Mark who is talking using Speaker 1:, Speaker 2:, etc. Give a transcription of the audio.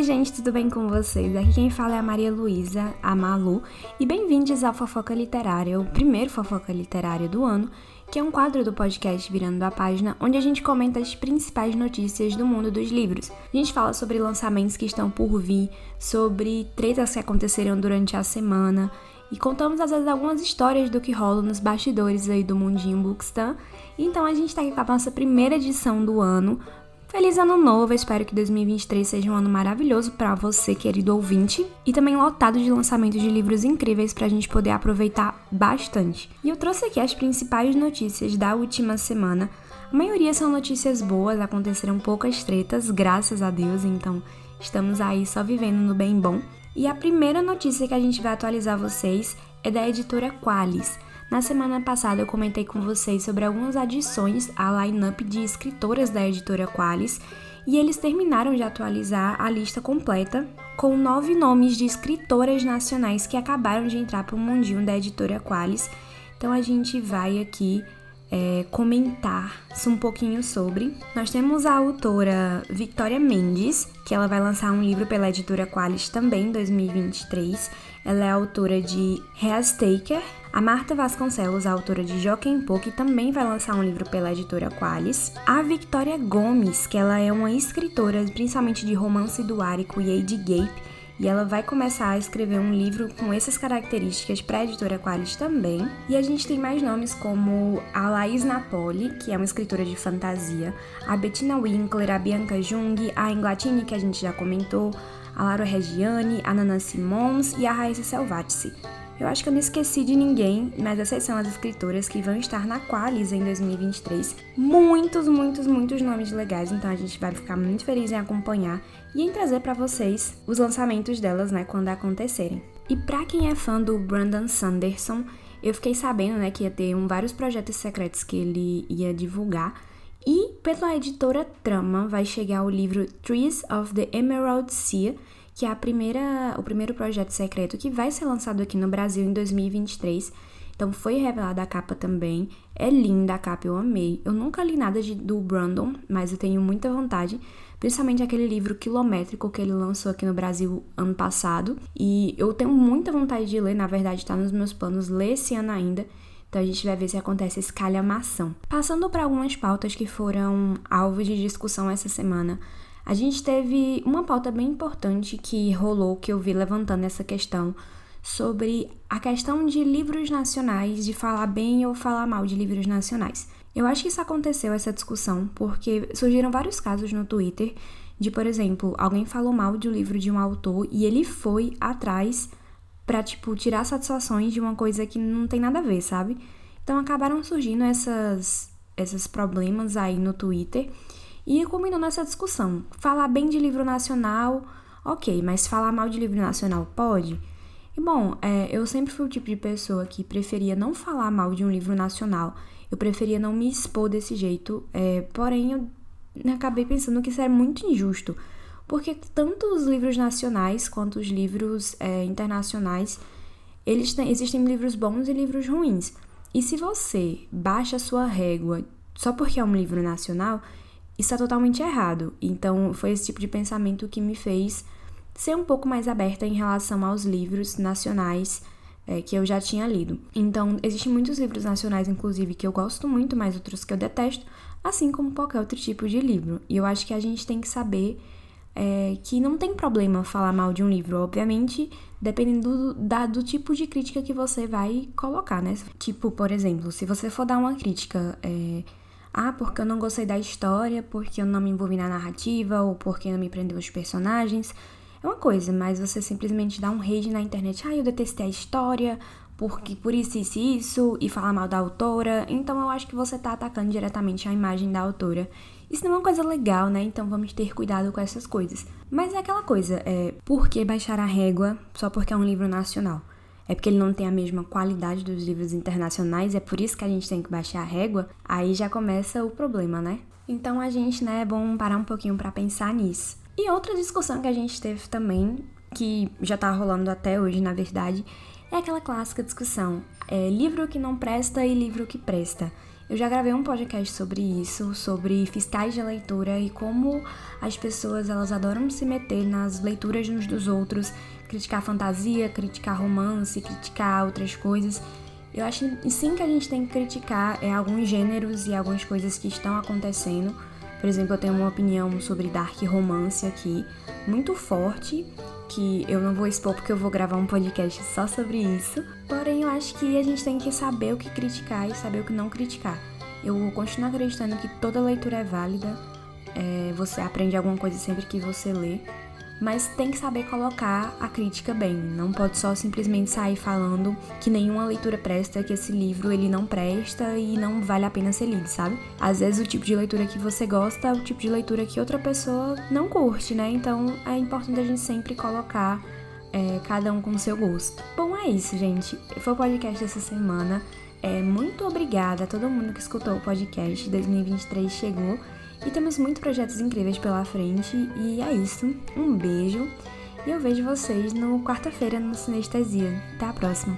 Speaker 1: Oi, gente, tudo bem com vocês? Aqui quem fala é a Maria Luísa, a Malu, e bem-vindos ao Fofoca Literária, o primeiro Fofoca Literária do ano, que é um quadro do podcast Virando a Página, onde a gente comenta as principais notícias do mundo dos livros. A gente fala sobre lançamentos que estão por vir, sobre tretas que aconteceram durante a semana, e contamos às vezes algumas histórias do que rola nos bastidores aí do mundinho Bookstan. Então a gente tá aqui com a nossa primeira edição do ano, Feliz ano novo, espero que 2023 seja um ano maravilhoso para você, querido ouvinte, e também lotado de lançamentos de livros incríveis para a gente poder aproveitar bastante. E eu trouxe aqui as principais notícias da última semana. A maioria são notícias boas, aconteceram poucas tretas, graças a Deus, então estamos aí só vivendo no bem bom. E a primeira notícia que a gente vai atualizar vocês é da editora Qualis. Na semana passada eu comentei com vocês sobre algumas adições à line-up de escritoras da editora Qualis e eles terminaram de atualizar a lista completa com nove nomes de escritoras nacionais que acabaram de entrar para o mundinho da editora Qualis. Então a gente vai aqui é, comentar um pouquinho sobre. Nós temos a autora Victoria Mendes, que ela vai lançar um livro pela editora Qualis também em 2023. Ela é autora de Taker, a Marta Vasconcelos, a autora de Joaquim Po, que também vai lançar um livro pela editora Qualis. A Victoria Gomes, que ela é uma escritora principalmente de romance do Árico e Age Gape, e ela vai começar a escrever um livro com essas características para a editora Qualis também. E a gente tem mais nomes como a Laís Napoli, que é uma escritora de fantasia, a Bettina Winkler, a Bianca Jung, a Inglatini, que a gente já comentou, a Laura Reggiani, a Nana Simons e a Raíssa Selvatici. Eu acho que eu não esqueci de ninguém, mas essas são as escritoras que vão estar na Qualis em 2023. Muitos, muitos, muitos nomes legais, então a gente vai ficar muito feliz em acompanhar e em trazer para vocês os lançamentos delas, né, quando acontecerem. E para quem é fã do Brandon Sanderson, eu fiquei sabendo, né, que ia ter um, vários projetos secretos que ele ia divulgar. E pela editora Trama vai chegar o livro Trees of the Emerald Sea, que é a primeira, o primeiro projeto secreto que vai ser lançado aqui no Brasil em 2023. Então foi revelada a capa também. É linda a capa, eu amei. Eu nunca li nada de, do Brandon, mas eu tenho muita vontade. Principalmente aquele livro quilométrico que ele lançou aqui no Brasil ano passado. E eu tenho muita vontade de ler, na verdade está nos meus planos ler esse ano ainda. Então a gente vai ver se acontece esse calhamação. Passando para algumas pautas que foram alvo de discussão essa semana. A gente teve uma pauta bem importante que rolou, que eu vi levantando essa questão, sobre a questão de livros nacionais, de falar bem ou falar mal de livros nacionais. Eu acho que isso aconteceu, essa discussão, porque surgiram vários casos no Twitter de, por exemplo, alguém falou mal de um livro de um autor e ele foi atrás para tipo, tirar satisfações de uma coisa que não tem nada a ver, sabe? Então acabaram surgindo essas, esses problemas aí no Twitter e culminou nessa discussão. Falar bem de livro nacional, ok, mas falar mal de livro nacional pode? E bom, é, eu sempre fui o tipo de pessoa que preferia não falar mal de um livro nacional, eu preferia não me expor desse jeito, é, porém eu acabei pensando que isso era muito injusto, porque tanto os livros nacionais quanto os livros é, internacionais, eles têm, existem livros bons e livros ruins. E se você baixa a sua régua só porque é um livro nacional, está totalmente errado. Então, foi esse tipo de pensamento que me fez ser um pouco mais aberta em relação aos livros nacionais é, que eu já tinha lido. Então, existem muitos livros nacionais, inclusive, que eu gosto muito, mas outros que eu detesto, assim como qualquer outro tipo de livro. E eu acho que a gente tem que saber é, que não tem problema falar mal de um livro, obviamente, dependendo do, da, do tipo de crítica que você vai colocar, né? Tipo, por exemplo, se você for dar uma crítica. É, ah, porque eu não gostei da história, porque eu não me envolvi na narrativa, ou porque não me prendeu os personagens. É uma coisa, mas você simplesmente dá um rage na internet. Ah, eu detestei a história, porque por isso, isso e isso, e falar mal da autora. Então eu acho que você tá atacando diretamente a imagem da autora. Isso não é uma coisa legal, né? Então vamos ter cuidado com essas coisas. Mas é aquela coisa, é por que baixar a régua só porque é um livro nacional? É porque ele não tem a mesma qualidade dos livros internacionais, é por isso que a gente tem que baixar a régua, aí já começa o problema, né? Então a gente, né, é bom parar um pouquinho para pensar nisso. E outra discussão que a gente teve também, que já tá rolando até hoje, na verdade, é aquela clássica discussão: é livro que não presta e livro que presta. Eu já gravei um podcast sobre isso, sobre fiscais de leitura e como as pessoas elas adoram se meter nas leituras uns dos outros, criticar fantasia, criticar romance, criticar outras coisas. Eu acho sim que a gente tem que criticar é, alguns gêneros e algumas coisas que estão acontecendo. Por exemplo, eu tenho uma opinião sobre dark romance aqui, muito forte, que eu não vou expor porque eu vou gravar um podcast só sobre isso. Porém, eu acho que a gente tem que saber o que criticar e saber o que não criticar. Eu continuo acreditando que toda leitura é válida, é, você aprende alguma coisa sempre que você lê, mas tem que saber colocar a crítica bem. Não pode só simplesmente sair falando que nenhuma leitura presta, que esse livro ele não presta e não vale a pena ser lido, sabe? Às vezes o tipo de leitura que você gosta é o tipo de leitura que outra pessoa não curte, né? Então é importante a gente sempre colocar é, cada um com o seu gosto. Bom, é isso, gente. Foi o podcast dessa semana. É, muito obrigada a todo mundo que escutou o podcast. 2023 chegou e temos muitos projetos incríveis pela frente. E é isso. Um beijo. E eu vejo vocês no quarta-feira no Sinestesia. Até a próxima.